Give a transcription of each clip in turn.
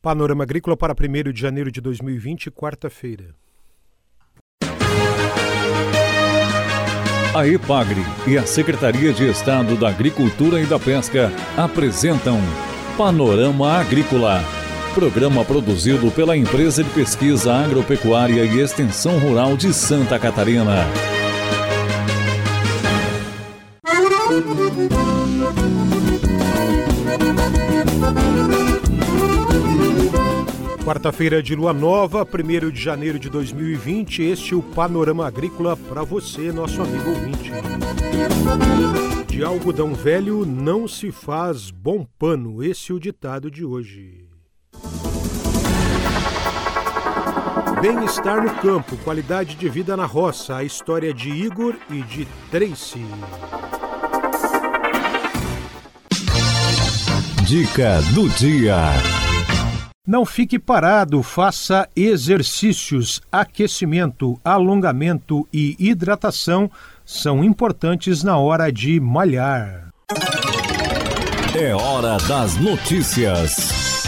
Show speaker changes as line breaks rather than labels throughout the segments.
Panorama Agrícola para 1 de janeiro de 2020, quarta-feira.
A EPAGRE e a Secretaria de Estado da Agricultura e da Pesca apresentam Panorama Agrícola, programa produzido pela Empresa de Pesquisa Agropecuária e Extensão Rural de Santa Catarina.
Quarta-feira de lua nova, 1 de janeiro de 2020. Este é o Panorama Agrícola para você, nosso amigo ouvinte. De algodão velho não se faz bom pano. Esse é o ditado de hoje. Bem-estar no campo, qualidade de vida na roça. A história de Igor e de Tracy.
Dica do dia.
Não fique parado, faça exercícios. Aquecimento, alongamento e hidratação são importantes na hora de malhar.
É hora das notícias.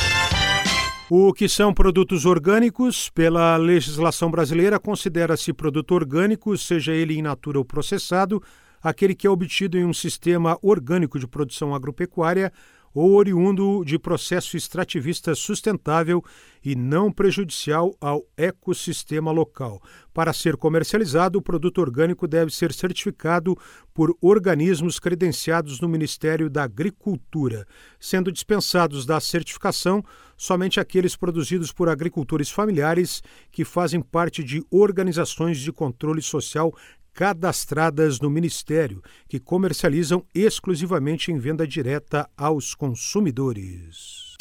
O que são produtos orgânicos? Pela legislação brasileira, considera-se produto orgânico, seja ele in natura ou processado, aquele que é obtido em um sistema orgânico de produção agropecuária ou oriundo de processo extrativista sustentável e não prejudicial ao ecossistema local. Para ser comercializado, o produto orgânico deve ser certificado por organismos credenciados no Ministério da Agricultura, sendo dispensados da certificação somente aqueles produzidos por agricultores familiares que fazem parte de organizações de controle social cadastradas no Ministério, que comercializam exclusivamente em venda direta aos consumidores.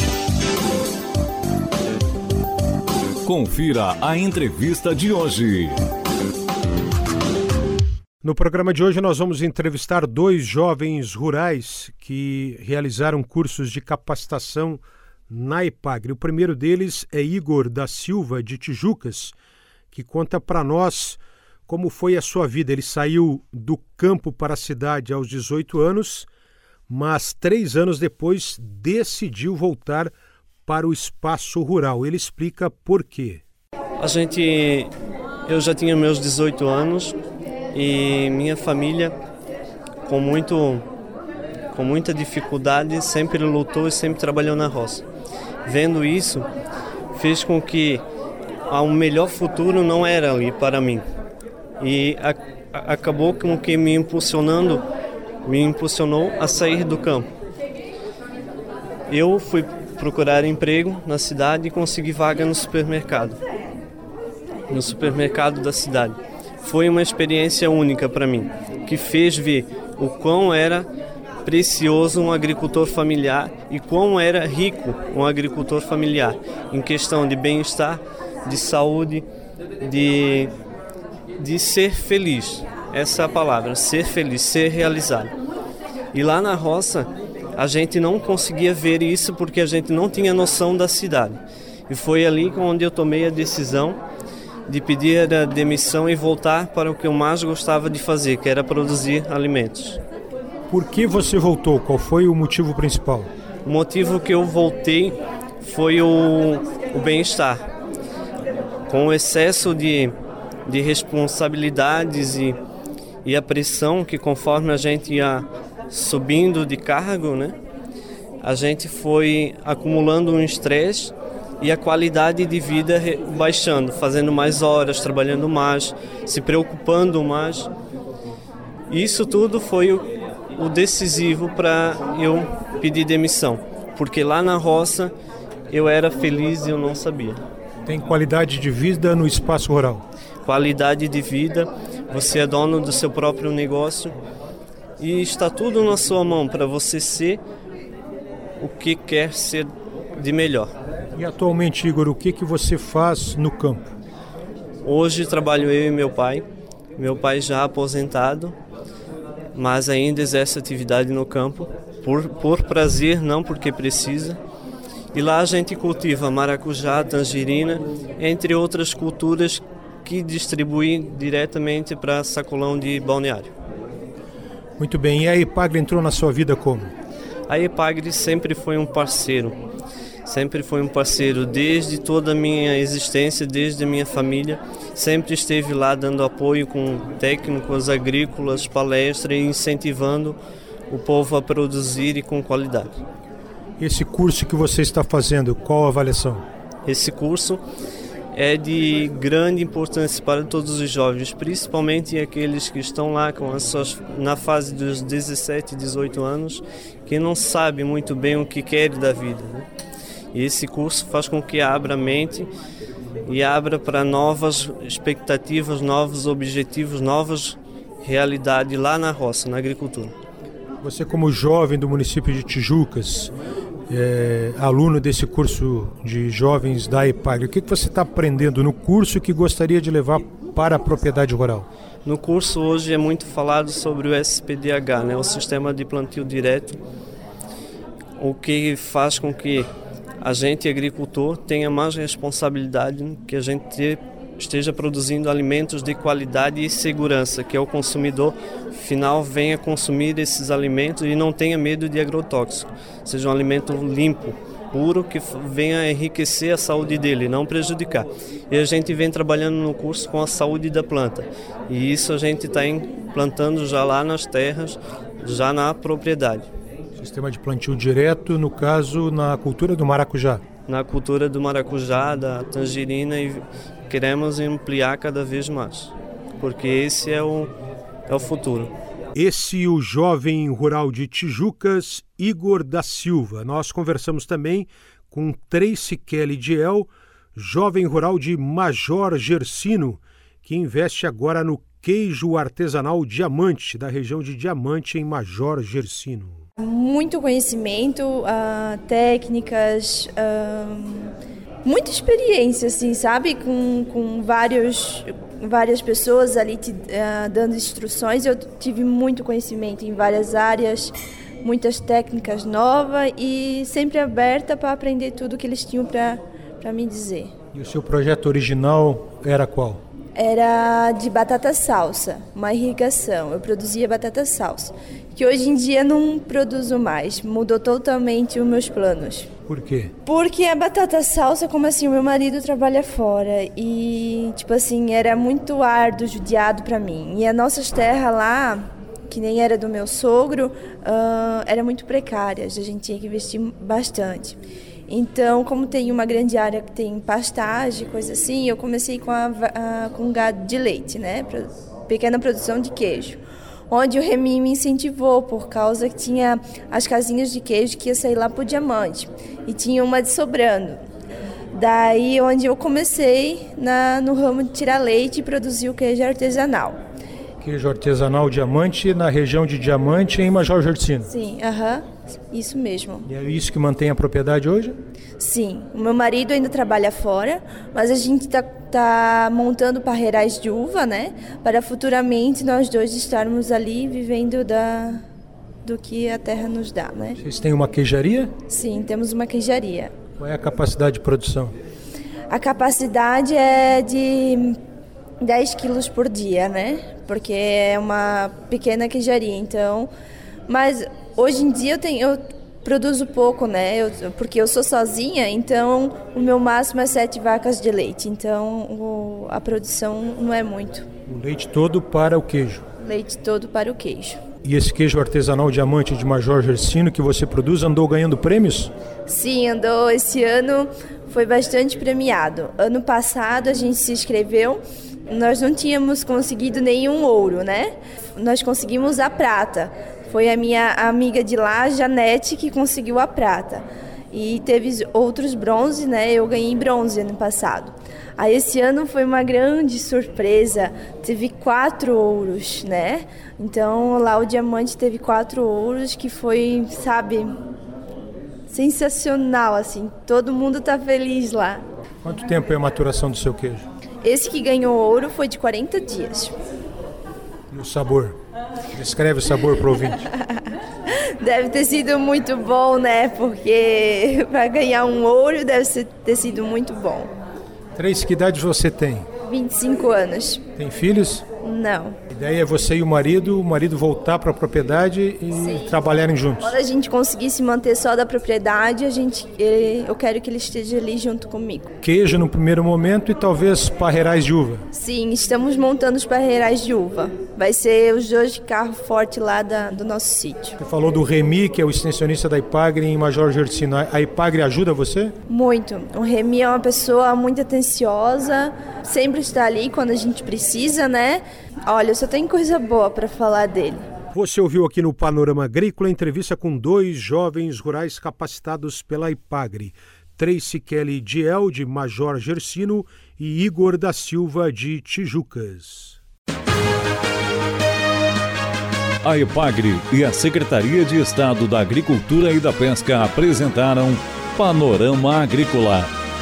Confira a entrevista de hoje.
No programa de hoje, nós vamos entrevistar dois jovens rurais que realizaram cursos de capacitação na EPAGRE. O primeiro deles é Igor da Silva, de Tijucas, que conta para nós como foi a sua vida? Ele saiu do campo para a cidade aos 18 anos, mas três anos depois decidiu voltar para o espaço rural. Ele explica por quê.
A gente, eu já tinha meus 18 anos e minha família, com muito, com muita dificuldade, sempre lutou e sempre trabalhou na roça. Vendo isso, fez com que um melhor futuro não era ali para mim e a, a, acabou com que me impulsionando, me impulsionou a sair do campo. Eu fui procurar emprego na cidade e consegui vaga no supermercado, no supermercado da cidade. Foi uma experiência única para mim, que fez ver o quão era precioso um agricultor familiar e quão era rico um agricultor familiar em questão de bem-estar, de saúde, de de ser feliz. Essa é a palavra, ser feliz, ser realizado. E lá na roça, a gente não conseguia ver isso porque a gente não tinha noção da cidade. E foi ali onde eu tomei a decisão de pedir a demissão e voltar para o que eu mais gostava de fazer, que era produzir alimentos.
Por que você voltou? Qual foi o motivo principal?
O motivo que eu voltei foi o, o bem-estar. Com o excesso de de responsabilidades e, e a pressão que conforme a gente ia subindo de cargo, né, a gente foi acumulando um estresse e a qualidade de vida baixando, fazendo mais horas, trabalhando mais, se preocupando mais. Isso tudo foi o, o decisivo para eu pedir demissão, porque lá na roça eu era feliz e eu não sabia.
Tem qualidade de vida no espaço rural?
Qualidade de vida, você é dono do seu próprio negócio e está tudo na sua mão para você ser o que quer ser de melhor.
E atualmente, Igor, o que, que você faz no campo?
Hoje trabalho eu e meu pai. Meu pai já aposentado, mas ainda exerce atividade no campo por, por prazer, não porque precisa. E lá a gente cultiva maracujá, tangerina, entre outras culturas que distribui diretamente para sacolão de balneário.
Muito bem, e a Epagre entrou na sua vida como?
A Epagre sempre foi um parceiro, sempre foi um parceiro desde toda a minha existência, desde a minha família. Sempre esteve lá dando apoio com técnicos agrícolas, palestras e incentivando o povo a produzir e com qualidade.
Esse curso que você está fazendo, qual a avaliação?
Esse curso é de grande importância para todos os jovens, principalmente aqueles que estão lá com as suas, na fase dos 17, 18 anos, que não sabem muito bem o que querem da vida. Né? E esse curso faz com que abra a mente e abra para novas expectativas, novos objetivos, novas realidades lá na roça, na agricultura.
Você, como jovem do município de Tijucas, é, aluno desse curso de jovens da EPAG, o que, você está aprendendo no curso que gostaria de levar para a propriedade rural?
No curso hoje é muito falado sobre o SPDH, né, o Sistema de Plantio Direto, o que faz com que a gente, agricultor, tenha mais responsabilidade, que a gente esteja produzindo alimentos de qualidade e segurança, que é o consumidor final venha consumir esses alimentos e não tenha medo de agrotóxico, seja um alimento limpo, puro, que venha enriquecer a saúde dele, não prejudicar. E a gente vem trabalhando no curso com a saúde da planta, e isso a gente está implantando já lá nas terras, já na propriedade.
Sistema de plantio direto, no caso, na cultura do maracujá.
Na cultura do maracujá, da tangerina e queremos ampliar cada vez mais, porque esse é o, é o futuro.
Esse o jovem rural de Tijucas, Igor da Silva. Nós conversamos também com Tracy Kelly Diel, jovem rural de Major Gersino, que investe agora no queijo artesanal Diamante, da região de Diamante, em Major Gersino.
Muito conhecimento, uh, técnicas. Uh muita experiência, assim, sabe? Com, com vários, várias pessoas ali te, uh, dando instruções. Eu tive muito conhecimento em várias áreas, muitas técnicas novas e sempre aberta para aprender tudo que eles tinham para me dizer.
E o seu projeto original era qual?
Era de batata salsa, uma irrigação. Eu produzia batata salsa, que hoje em dia não produzo mais. Mudou totalmente os meus planos.
Por quê?
Porque a batata salsa, como assim, o meu marido trabalha fora e, tipo assim, era muito árduo, judiado para mim. E as nossas terras lá, que nem era do meu sogro, uh, era muito precária. A gente tinha que investir bastante. Então, como tem uma grande área que tem pastagem, coisa assim, eu comecei com, a, a, com gado de leite, né? Pequena produção de queijo onde o Remy me incentivou, por causa que tinha as casinhas de queijo que ia sair lá para o Diamante, e tinha uma de sobrando. Daí onde eu comecei na, no ramo de tirar leite e produzir o queijo artesanal.
Queijo artesanal Diamante na região de Diamante, em Major Jorcino.
Sim, aham, isso mesmo.
E é isso que mantém a propriedade hoje?
Sim, o meu marido ainda trabalha fora, mas a gente está tá montando parreirais de uva, né? Para futuramente nós dois estarmos ali vivendo da, do que a terra nos dá, né?
Vocês têm uma queijaria?
Sim, temos uma queijaria.
Qual é a capacidade de produção?
A capacidade é de 10 quilos por dia, né? Porque é uma pequena queijaria, então... Mas hoje em dia eu tenho... Eu produzo pouco, né? Eu, porque eu sou sozinha, então o meu máximo é sete vacas de leite. Então o, a produção não é muito.
O leite todo para o queijo?
Leite todo para o queijo.
E esse queijo artesanal diamante de Major Gersino que você produz andou ganhando prêmios?
Sim, andou. Esse ano foi bastante premiado. Ano passado a gente se inscreveu, nós não tínhamos conseguido nenhum ouro, né? Nós conseguimos a prata. Foi a minha amiga de lá, Janete, que conseguiu a prata. E teve outros bronze, né? Eu ganhei bronze ano passado. Aí esse ano foi uma grande surpresa. Teve quatro ouros, né? Então lá o diamante teve quatro ouros, que foi, sabe, sensacional, assim. Todo mundo tá feliz lá.
Quanto tempo é a maturação do seu queijo?
Esse que ganhou ouro foi de 40 dias.
E o sabor? Descreve o sabor para o ouvinte.
Deve ter sido muito bom, né? Porque para ganhar um ouro deve ter sido muito bom.
Três, que idade você tem?
25 anos.
Tem filhos?
Não.
A ideia é você e o marido, o marido voltar para a propriedade e Sim. trabalharem juntos.
Quando a gente conseguir se manter só da propriedade, a gente, eu quero que ele esteja ali junto comigo.
Queijo no primeiro momento e talvez parreirais de uva.
Sim, estamos montando os parreirais de uva. Vai ser os dois de carro forte lá da, do nosso sítio.
Você falou do Remi, que é o extensionista da Ipagre em Major Gersino. A Ipagre ajuda você?
Muito. O Remi é uma pessoa muito atenciosa, sempre está ali quando a gente precisa, né? Olha, eu só tenho coisa boa para falar dele.
Você ouviu aqui no Panorama Agrícola entrevista com dois jovens rurais capacitados pela IPAGRE, Tracy Kelly Diel, de Major Gersino, e Igor da Silva, de Tijucas.
A IPAGRE e a Secretaria de Estado da Agricultura e da Pesca apresentaram Panorama Agrícola